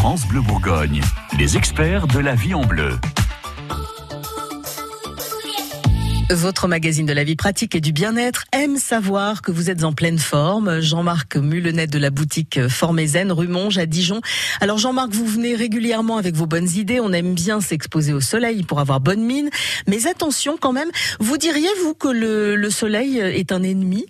France Bleu Bourgogne, les experts de la vie en bleu. Votre magazine de la vie pratique et du bien-être aime savoir que vous êtes en pleine forme. Jean-Marc Mulenet de la boutique Formézen, rue Monge à Dijon. Alors Jean-Marc, vous venez régulièrement avec vos bonnes idées. On aime bien s'exposer au soleil pour avoir bonne mine. Mais attention quand même, vous diriez, vous, que le soleil est un ennemi?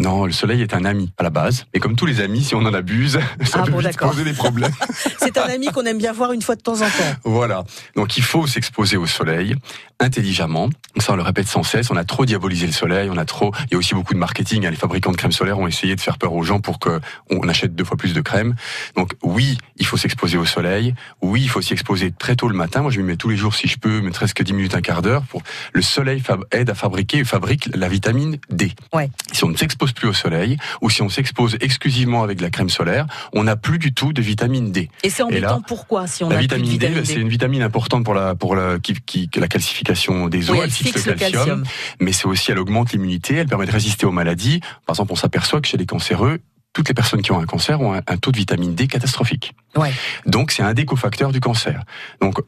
Non, le soleil est un ami à la base. Et comme tous les amis, si on en abuse, ça Ah peut bon, vite poser des problèmes. C'est un ami qu'on aime bien voir une fois de temps en temps. voilà. Donc il faut s'exposer au soleil intelligemment. Ça, on le répète sans cesse. On a trop diabolisé le soleil. On a trop. Il y a aussi beaucoup de marketing. hein. Les fabricants de crème solaire ont essayé de faire peur aux gens pour que on achète deux fois plus de crème. Donc oui, faut s'exposer au soleil. Oui, il faut s'y exposer très tôt le matin. Moi, je m'y mets tous les jours si je peux, ne serait-ce que 10 minutes, un quart d'heure. Pour le soleil aide à fabriquer, fabrique la vitamine D. Ouais. Si on ne s'expose plus au soleil ou si on s'expose exclusivement avec de la crème solaire, on n'a plus du tout de vitamine D. Et c'est Et là, embêtant pourquoi si on La a plus de vitamine, D, D, c'est une vitamine importante pour la pour la qui, qui- la calcification des os. Oui, elle elle fixe, le calcium, mais c'est aussi elle augmente l'immunité. Elle permet de résister aux maladies. Par exemple, on s'aperçoit que chez les cancéreux, toutes les personnes qui ont un cancer ont un, un taux de vitamine D catastrophique. Ouais. Donc c'est un des cofacteurs du cancer. Donc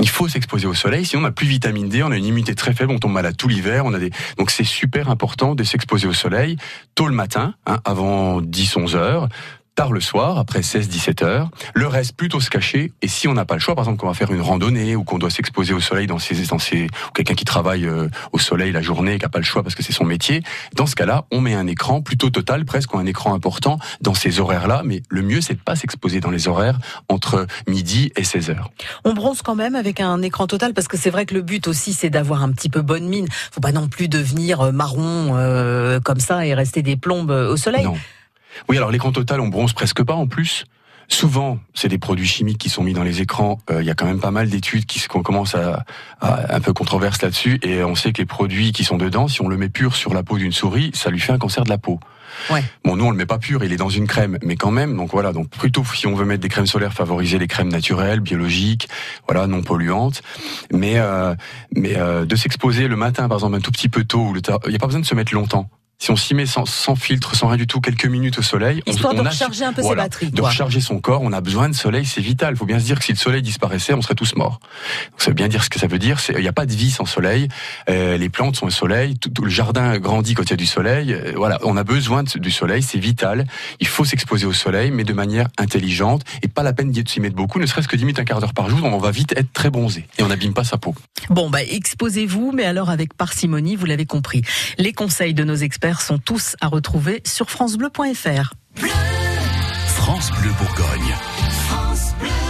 il faut s'exposer au soleil, sinon on n'a plus de vitamine D, on a une immunité très faible, on tombe malade tout l'hiver, on a des donc c'est super important de s'exposer au soleil tôt le matin, hein, avant 10-11 heures, tard le soir, après 16-17 heures. Le reste plutôt se cacher. Et si on n'a pas le choix, par exemple qu'on va faire une randonnée ou qu'on doit s'exposer au soleil dans ses, dans ses ou quelqu'un qui travaille euh, au soleil la journée, qui n'a pas le choix parce que c'est son métier, dans ce cas-là, on met un écran plutôt total, presque ou un écran important dans ces horaires-là. Mais le mieux, c'est de pas s'exposer dans les horaires entre midi et 16 heures. On bronze quand même avec un écran total parce que c'est vrai que le but aussi c'est d'avoir un petit peu bonne mine. Faut pas non plus devenir euh, marron euh, comme ça et rester des plombes euh, au soleil. Non. Oui, alors l'écran total, on bronze presque pas en plus. Souvent, c'est des produits chimiques qui sont mis dans les écrans. Euh, Il y a quand même pas mal d'études qui qu'on commence à, à un peu controverse là-dessus, et on sait que les produits qui sont dedans, si on le met pur sur la peau d'une souris, ça lui fait un cancer de la peau. Ouais. Bon, nous on le met pas pur, il est dans une crème, mais quand même. Donc voilà, donc plutôt si on veut mettre des crèmes solaires, favoriser les crèmes naturelles, biologiques, voilà, non polluantes. Mais euh, mais euh, de s'exposer le matin, par exemple, un tout petit peu tôt, il n'y a pas besoin de se mettre longtemps. Si on s'y met sans, sans filtre, sans rien du tout, quelques minutes au soleil, on- Histoire on, de a- recharger un peu ses voilà, batteries, de quoi. recharger son corps. On a besoin de soleil, c'est vital. Il faut bien se dire que si le soleil disparaissait, on serait tous morts. Donc, ça veut bien dire ce que ça veut dire. c'est- Il n'y a pas de vie sans soleil. Euh, les plantes sont au soleil. Tout, tout le jardin grandit quand il y a du soleil. Euh, voilà, on a besoin de- du soleil, c'est vital. Il faut s'exposer au soleil, mais de manière intelligente et pas la peine d'y s'y mettre beaucoup, ne serait-ce que 10 minutes, un quart d'heure par jour. On va vite être très bronzé et on n'abîme pas sa peau. Bon bah exposez-vous mais alors avec parcimonie, vous l'avez compris. Les conseils de nos experts sont tous à retrouver sur francebleu.fr. France Bleu Bourgogne. France Bleu.